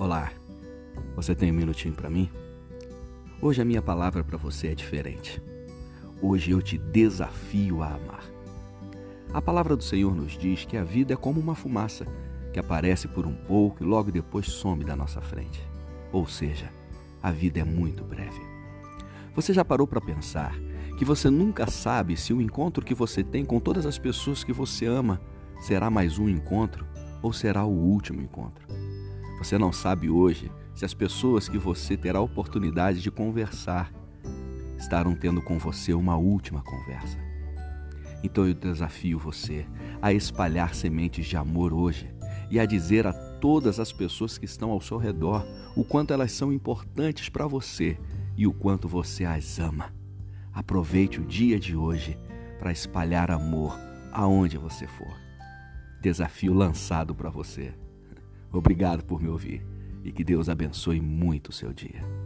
Olá, você tem um minutinho para mim? Hoje a minha palavra para você é diferente. Hoje eu te desafio a amar. A palavra do Senhor nos diz que a vida é como uma fumaça que aparece por um pouco e logo depois some da nossa frente. Ou seja, a vida é muito breve. Você já parou para pensar que você nunca sabe se o encontro que você tem com todas as pessoas que você ama será mais um encontro ou será o último encontro? Você não sabe hoje se as pessoas que você terá oportunidade de conversar estarão tendo com você uma última conversa. Então eu desafio você a espalhar sementes de amor hoje e a dizer a todas as pessoas que estão ao seu redor o quanto elas são importantes para você e o quanto você as ama. Aproveite o dia de hoje para espalhar amor aonde você for. Desafio lançado para você. Obrigado por me ouvir e que Deus abençoe muito o seu dia.